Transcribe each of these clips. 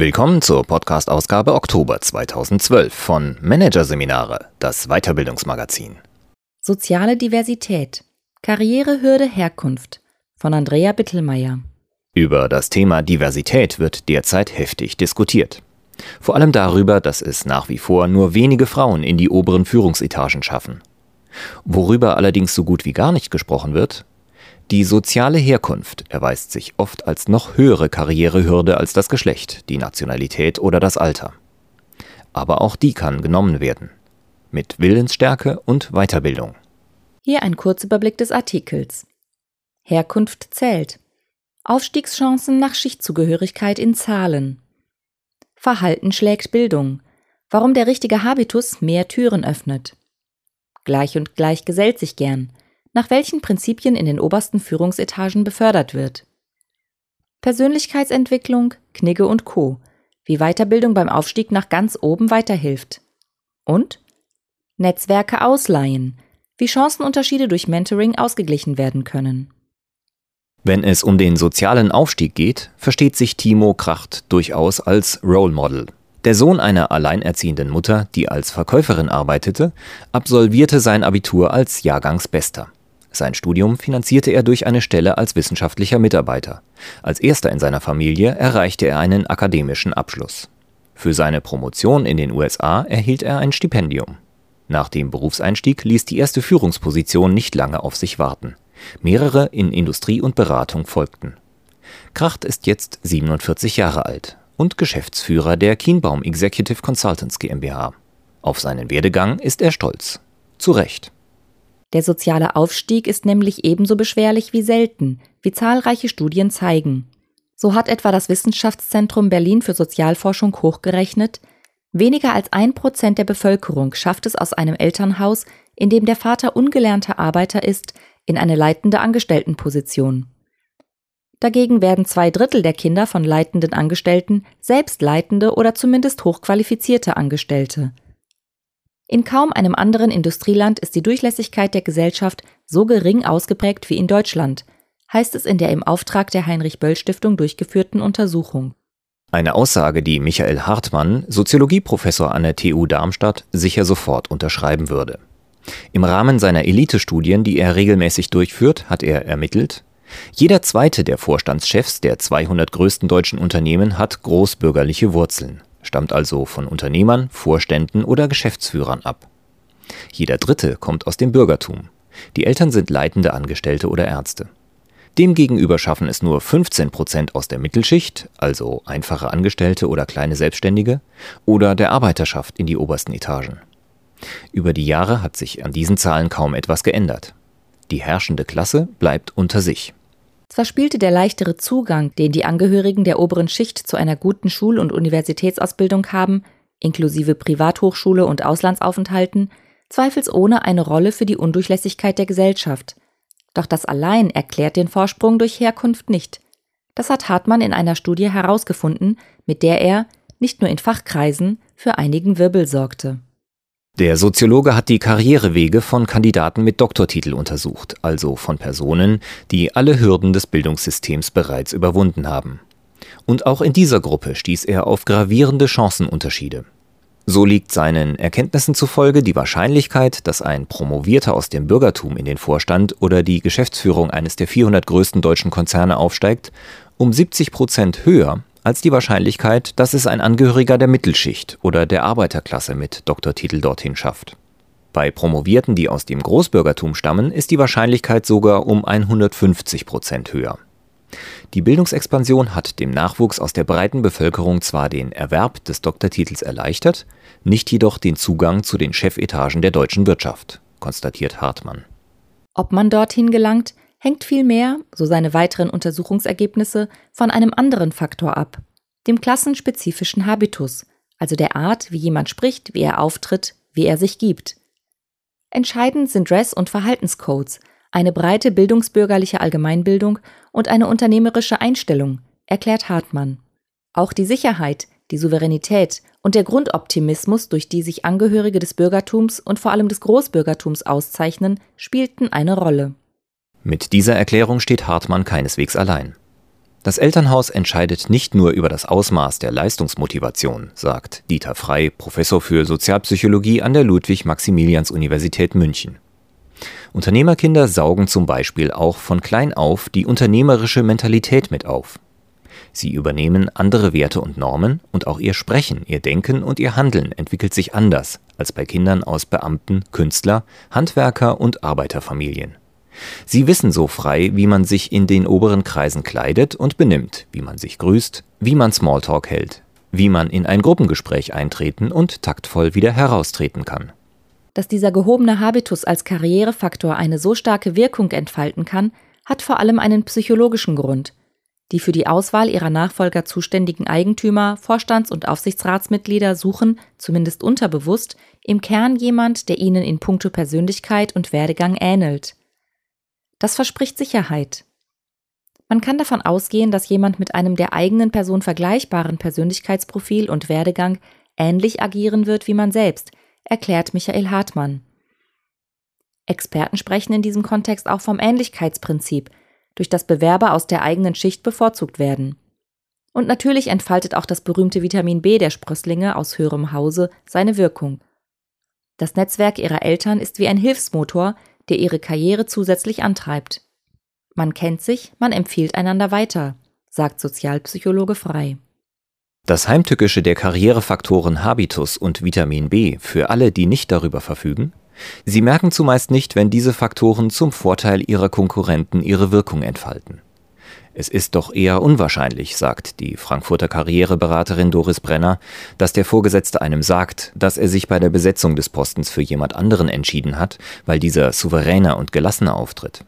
Willkommen zur Podcast-Ausgabe Oktober 2012 von Managerseminare, das Weiterbildungsmagazin. Soziale Diversität. Karrierehürde Herkunft von Andrea Bittelmeier. Über das Thema Diversität wird derzeit heftig diskutiert. Vor allem darüber, dass es nach wie vor nur wenige Frauen in die oberen Führungsetagen schaffen. Worüber allerdings so gut wie gar nicht gesprochen wird, die soziale Herkunft erweist sich oft als noch höhere Karrierehürde als das Geschlecht, die Nationalität oder das Alter. Aber auch die kann genommen werden. Mit Willensstärke und Weiterbildung. Hier ein Kurzüberblick des Artikels. Herkunft zählt. Aufstiegschancen nach Schichtzugehörigkeit in Zahlen. Verhalten schlägt Bildung. Warum der richtige Habitus mehr Türen öffnet. Gleich und gleich gesellt sich gern nach welchen Prinzipien in den obersten Führungsetagen befördert wird. Persönlichkeitsentwicklung, Knigge und Co. Wie Weiterbildung beim Aufstieg nach ganz oben weiterhilft. Und Netzwerke ausleihen, wie Chancenunterschiede durch Mentoring ausgeglichen werden können. Wenn es um den sozialen Aufstieg geht, versteht sich Timo Kracht durchaus als Role Model. Der Sohn einer alleinerziehenden Mutter, die als Verkäuferin arbeitete, absolvierte sein Abitur als Jahrgangsbester. Sein Studium finanzierte er durch eine Stelle als wissenschaftlicher Mitarbeiter. Als erster in seiner Familie erreichte er einen akademischen Abschluss. Für seine Promotion in den USA erhielt er ein Stipendium. Nach dem Berufseinstieg ließ die erste Führungsposition nicht lange auf sich warten. Mehrere in Industrie und Beratung folgten. Kracht ist jetzt 47 Jahre alt und Geschäftsführer der Kienbaum Executive Consultants GmbH. Auf seinen Werdegang ist er stolz. Zu Recht. Der soziale Aufstieg ist nämlich ebenso beschwerlich wie selten, wie zahlreiche Studien zeigen. So hat etwa das Wissenschaftszentrum Berlin für Sozialforschung hochgerechnet, weniger als ein Prozent der Bevölkerung schafft es aus einem Elternhaus, in dem der Vater ungelernter Arbeiter ist, in eine leitende Angestelltenposition. Dagegen werden zwei Drittel der Kinder von leitenden Angestellten selbst leitende oder zumindest hochqualifizierte Angestellte. In kaum einem anderen Industrieland ist die Durchlässigkeit der Gesellschaft so gering ausgeprägt wie in Deutschland, heißt es in der im Auftrag der Heinrich-Böll-Stiftung durchgeführten Untersuchung. Eine Aussage, die Michael Hartmann, Soziologieprofessor an der TU Darmstadt, sicher sofort unterschreiben würde. Im Rahmen seiner Elite-Studien, die er regelmäßig durchführt, hat er ermittelt, jeder zweite der Vorstandschefs der 200 größten deutschen Unternehmen hat großbürgerliche Wurzeln stammt also von Unternehmern, Vorständen oder Geschäftsführern ab. Jeder Dritte kommt aus dem Bürgertum. Die Eltern sind leitende Angestellte oder Ärzte. Demgegenüber schaffen es nur 15 Prozent aus der Mittelschicht, also einfache Angestellte oder kleine Selbstständige, oder der Arbeiterschaft in die obersten Etagen. Über die Jahre hat sich an diesen Zahlen kaum etwas geändert. Die herrschende Klasse bleibt unter sich. Zwar spielte der leichtere Zugang, den die Angehörigen der oberen Schicht zu einer guten Schul- und Universitätsausbildung haben, inklusive Privathochschule und Auslandsaufenthalten, zweifelsohne eine Rolle für die Undurchlässigkeit der Gesellschaft. Doch das allein erklärt den Vorsprung durch Herkunft nicht. Das hat Hartmann in einer Studie herausgefunden, mit der er, nicht nur in Fachkreisen, für einigen Wirbel sorgte. Der Soziologe hat die Karrierewege von Kandidaten mit Doktortitel untersucht, also von Personen, die alle Hürden des Bildungssystems bereits überwunden haben. Und auch in dieser Gruppe stieß er auf gravierende Chancenunterschiede. So liegt seinen Erkenntnissen zufolge die Wahrscheinlichkeit, dass ein Promovierter aus dem Bürgertum in den Vorstand oder die Geschäftsführung eines der 400 größten deutschen Konzerne aufsteigt, um 70 Prozent höher als die Wahrscheinlichkeit, dass es ein Angehöriger der Mittelschicht oder der Arbeiterklasse mit Doktortitel dorthin schafft. Bei Promovierten, die aus dem Großbürgertum stammen, ist die Wahrscheinlichkeit sogar um 150 Prozent höher. Die Bildungsexpansion hat dem Nachwuchs aus der breiten Bevölkerung zwar den Erwerb des Doktortitels erleichtert, nicht jedoch den Zugang zu den Chefetagen der deutschen Wirtschaft, konstatiert Hartmann. Ob man dorthin gelangt, hängt vielmehr, so seine weiteren Untersuchungsergebnisse, von einem anderen Faktor ab, dem klassenspezifischen Habitus, also der Art, wie jemand spricht, wie er auftritt, wie er sich gibt. Entscheidend sind Dress- und Verhaltenscodes, eine breite bildungsbürgerliche Allgemeinbildung und eine unternehmerische Einstellung, erklärt Hartmann. Auch die Sicherheit, die Souveränität und der Grundoptimismus, durch die sich Angehörige des Bürgertums und vor allem des Großbürgertums auszeichnen, spielten eine Rolle. Mit dieser Erklärung steht Hartmann keineswegs allein. Das Elternhaus entscheidet nicht nur über das Ausmaß der Leistungsmotivation, sagt Dieter Frey, Professor für Sozialpsychologie an der Ludwig-Maximilians-Universität München. Unternehmerkinder saugen zum Beispiel auch von klein auf die unternehmerische Mentalität mit auf. Sie übernehmen andere Werte und Normen und auch ihr Sprechen, ihr Denken und ihr Handeln entwickelt sich anders als bei Kindern aus Beamten, Künstler, Handwerker und Arbeiterfamilien. Sie wissen so frei, wie man sich in den oberen Kreisen kleidet und benimmt, wie man sich grüßt, wie man Smalltalk hält, wie man in ein Gruppengespräch eintreten und taktvoll wieder heraustreten kann. Dass dieser gehobene Habitus als Karrierefaktor eine so starke Wirkung entfalten kann, hat vor allem einen psychologischen Grund. Die für die Auswahl ihrer Nachfolger zuständigen Eigentümer, Vorstands- und Aufsichtsratsmitglieder suchen, zumindest unterbewusst, im Kern jemand, der ihnen in puncto Persönlichkeit und Werdegang ähnelt. Das verspricht Sicherheit. Man kann davon ausgehen, dass jemand mit einem der eigenen Person vergleichbaren Persönlichkeitsprofil und Werdegang ähnlich agieren wird wie man selbst, erklärt Michael Hartmann. Experten sprechen in diesem Kontext auch vom Ähnlichkeitsprinzip, durch das Bewerber aus der eigenen Schicht bevorzugt werden. Und natürlich entfaltet auch das berühmte Vitamin B der Sprösslinge aus höherem Hause seine Wirkung. Das Netzwerk ihrer Eltern ist wie ein Hilfsmotor, der ihre Karriere zusätzlich antreibt. Man kennt sich, man empfiehlt einander weiter, sagt Sozialpsychologe Frei. Das Heimtückische der Karrierefaktoren Habitus und Vitamin B für alle, die nicht darüber verfügen? Sie merken zumeist nicht, wenn diese Faktoren zum Vorteil ihrer Konkurrenten ihre Wirkung entfalten. Es ist doch eher unwahrscheinlich, sagt die Frankfurter Karriereberaterin Doris Brenner, dass der Vorgesetzte einem sagt, dass er sich bei der Besetzung des Postens für jemand anderen entschieden hat, weil dieser souveräner und gelassener auftritt.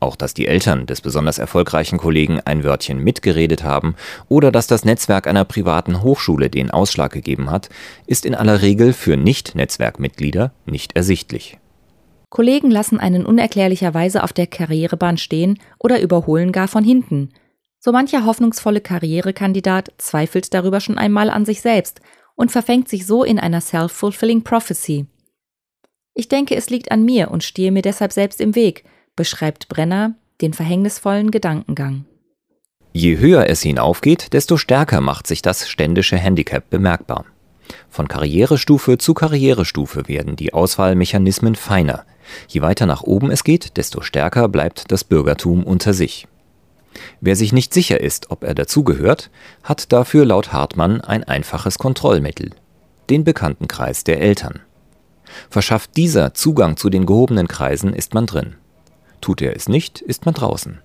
Auch dass die Eltern des besonders erfolgreichen Kollegen ein Wörtchen mitgeredet haben oder dass das Netzwerk einer privaten Hochschule den Ausschlag gegeben hat, ist in aller Regel für Nicht-Netzwerkmitglieder nicht ersichtlich. Kollegen lassen einen unerklärlicherweise auf der Karrierebahn stehen oder überholen gar von hinten. So mancher hoffnungsvolle Karrierekandidat zweifelt darüber schon einmal an sich selbst und verfängt sich so in einer self-fulfilling prophecy. Ich denke, es liegt an mir und stehe mir deshalb selbst im Weg, beschreibt Brenner den verhängnisvollen Gedankengang. Je höher es hinaufgeht, desto stärker macht sich das ständische Handicap bemerkbar. Von Karrierestufe zu Karrierestufe werden die Auswahlmechanismen feiner, Je weiter nach oben es geht, desto stärker bleibt das Bürgertum unter sich. Wer sich nicht sicher ist, ob er dazugehört, hat dafür laut Hartmann ein einfaches Kontrollmittel, den Bekanntenkreis der Eltern. Verschafft dieser Zugang zu den gehobenen Kreisen, ist man drin. Tut er es nicht, ist man draußen.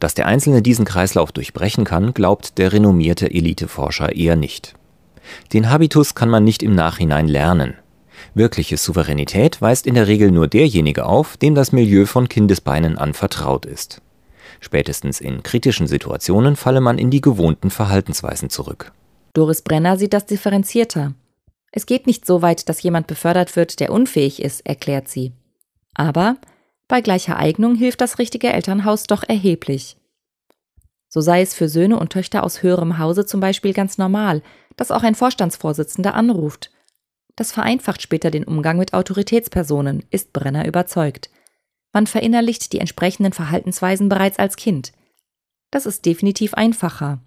Dass der Einzelne diesen Kreislauf durchbrechen kann, glaubt der renommierte Eliteforscher eher nicht. Den Habitus kann man nicht im Nachhinein lernen, Wirkliche Souveränität weist in der Regel nur derjenige auf, dem das Milieu von Kindesbeinen an vertraut ist. Spätestens in kritischen Situationen falle man in die gewohnten Verhaltensweisen zurück. Doris Brenner sieht das differenzierter. Es geht nicht so weit, dass jemand befördert wird, der unfähig ist, erklärt sie. Aber bei gleicher Eignung hilft das richtige Elternhaus doch erheblich. So sei es für Söhne und Töchter aus höherem Hause zum Beispiel ganz normal, dass auch ein Vorstandsvorsitzender anruft das vereinfacht später den Umgang mit Autoritätspersonen, ist Brenner überzeugt. Man verinnerlicht die entsprechenden Verhaltensweisen bereits als Kind. Das ist definitiv einfacher.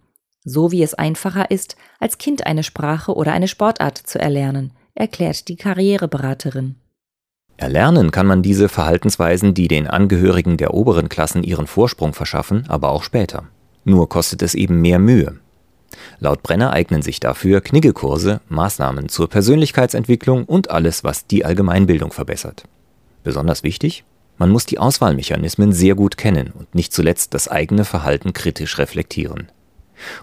So wie es einfacher ist, als Kind eine Sprache oder eine Sportart zu erlernen, erklärt die Karriereberaterin. Erlernen kann man diese Verhaltensweisen, die den Angehörigen der oberen Klassen ihren Vorsprung verschaffen, aber auch später. Nur kostet es eben mehr Mühe. Laut Brenner eignen sich dafür Kniggekurse, Maßnahmen zur Persönlichkeitsentwicklung und alles, was die Allgemeinbildung verbessert. Besonders wichtig? Man muss die Auswahlmechanismen sehr gut kennen und nicht zuletzt das eigene Verhalten kritisch reflektieren.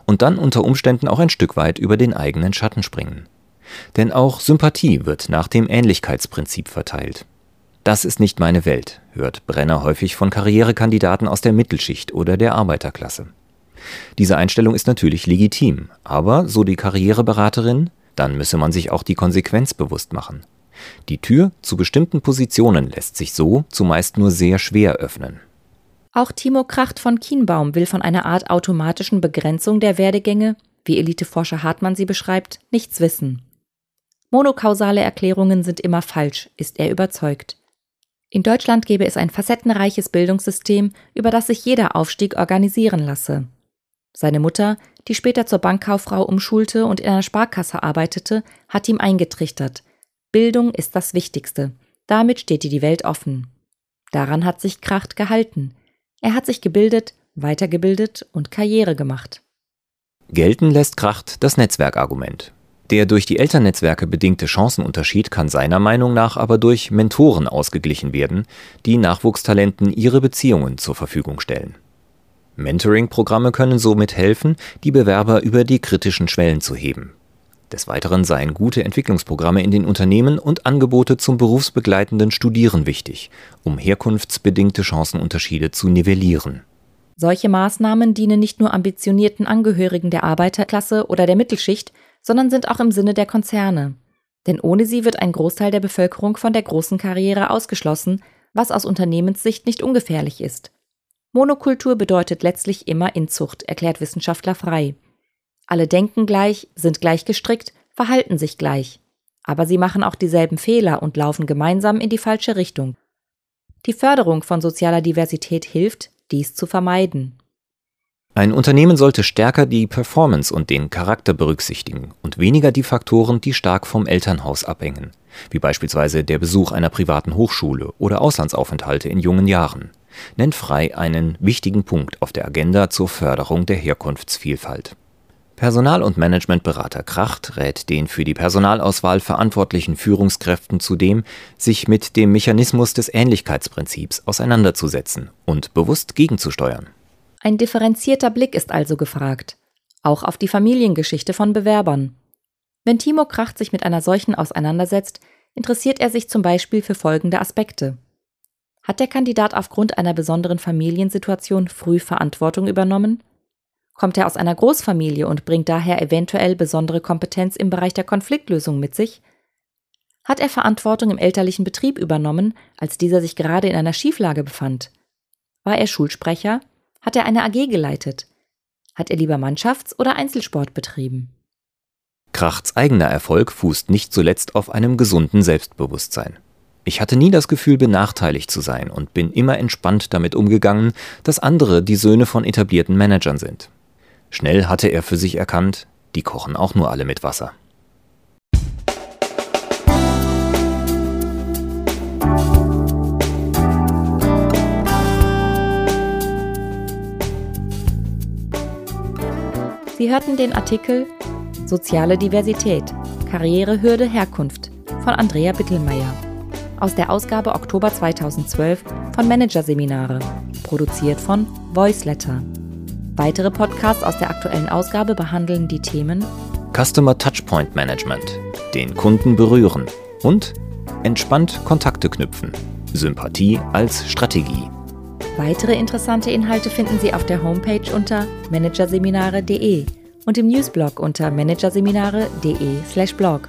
Und dann unter Umständen auch ein Stück weit über den eigenen Schatten springen. Denn auch Sympathie wird nach dem Ähnlichkeitsprinzip verteilt. Das ist nicht meine Welt, hört Brenner häufig von Karrierekandidaten aus der Mittelschicht oder der Arbeiterklasse. Diese Einstellung ist natürlich legitim, aber, so die Karriereberaterin, dann müsse man sich auch die Konsequenz bewusst machen. Die Tür zu bestimmten Positionen lässt sich so zumeist nur sehr schwer öffnen. Auch Timo Kracht von Kienbaum will von einer Art automatischen Begrenzung der Werdegänge, wie Eliteforscher Hartmann sie beschreibt, nichts wissen. Monokausale Erklärungen sind immer falsch, ist er überzeugt. In Deutschland gäbe es ein facettenreiches Bildungssystem, über das sich jeder Aufstieg organisieren lasse. Seine Mutter, die später zur Bankkauffrau umschulte und in einer Sparkasse arbeitete, hat ihm eingetrichtert. Bildung ist das Wichtigste. Damit steht dir die Welt offen. Daran hat sich Kracht gehalten. Er hat sich gebildet, weitergebildet und Karriere gemacht. Gelten lässt Kracht das Netzwerkargument. Der durch die Elternnetzwerke bedingte Chancenunterschied kann seiner Meinung nach aber durch Mentoren ausgeglichen werden, die Nachwuchstalenten ihre Beziehungen zur Verfügung stellen. Mentoring-Programme können somit helfen, die Bewerber über die kritischen Schwellen zu heben. Des Weiteren seien gute Entwicklungsprogramme in den Unternehmen und Angebote zum berufsbegleitenden Studieren wichtig, um herkunftsbedingte Chancenunterschiede zu nivellieren. Solche Maßnahmen dienen nicht nur ambitionierten Angehörigen der Arbeiterklasse oder der Mittelschicht, sondern sind auch im Sinne der Konzerne. Denn ohne sie wird ein Großteil der Bevölkerung von der großen Karriere ausgeschlossen, was aus Unternehmenssicht nicht ungefährlich ist. Monokultur bedeutet letztlich immer Inzucht, erklärt Wissenschaftler frei. Alle denken gleich, sind gleich gestrickt, verhalten sich gleich. Aber sie machen auch dieselben Fehler und laufen gemeinsam in die falsche Richtung. Die Förderung von sozialer Diversität hilft, dies zu vermeiden. Ein Unternehmen sollte stärker die Performance und den Charakter berücksichtigen und weniger die Faktoren, die stark vom Elternhaus abhängen, wie beispielsweise der Besuch einer privaten Hochschule oder Auslandsaufenthalte in jungen Jahren. Nennt Frei einen wichtigen Punkt auf der Agenda zur Förderung der Herkunftsvielfalt. Personal- und Managementberater Kracht rät den für die Personalauswahl verantwortlichen Führungskräften zudem, sich mit dem Mechanismus des Ähnlichkeitsprinzips auseinanderzusetzen und bewusst gegenzusteuern. Ein differenzierter Blick ist also gefragt, auch auf die Familiengeschichte von Bewerbern. Wenn Timo Kracht sich mit einer solchen auseinandersetzt, interessiert er sich zum Beispiel für folgende Aspekte. Hat der Kandidat aufgrund einer besonderen Familiensituation früh Verantwortung übernommen? Kommt er aus einer Großfamilie und bringt daher eventuell besondere Kompetenz im Bereich der Konfliktlösung mit sich? Hat er Verantwortung im elterlichen Betrieb übernommen, als dieser sich gerade in einer Schieflage befand? War er Schulsprecher? Hat er eine AG geleitet? Hat er lieber Mannschafts- oder Einzelsport betrieben? Krachts eigener Erfolg fußt nicht zuletzt auf einem gesunden Selbstbewusstsein. Ich hatte nie das Gefühl, benachteiligt zu sein und bin immer entspannt damit umgegangen, dass andere die Söhne von etablierten Managern sind. Schnell hatte er für sich erkannt, die kochen auch nur alle mit Wasser. Sie hörten den Artikel Soziale Diversität, Karrierehürde Herkunft von Andrea Bittelmeier aus der Ausgabe Oktober 2012 von Managerseminare, produziert von Voiceletter. Weitere Podcasts aus der aktuellen Ausgabe behandeln die Themen Customer Touchpoint Management, den Kunden berühren und entspannt Kontakte knüpfen, Sympathie als Strategie. Weitere interessante Inhalte finden Sie auf der Homepage unter managerseminare.de und im Newsblog unter managerseminare.de/blog.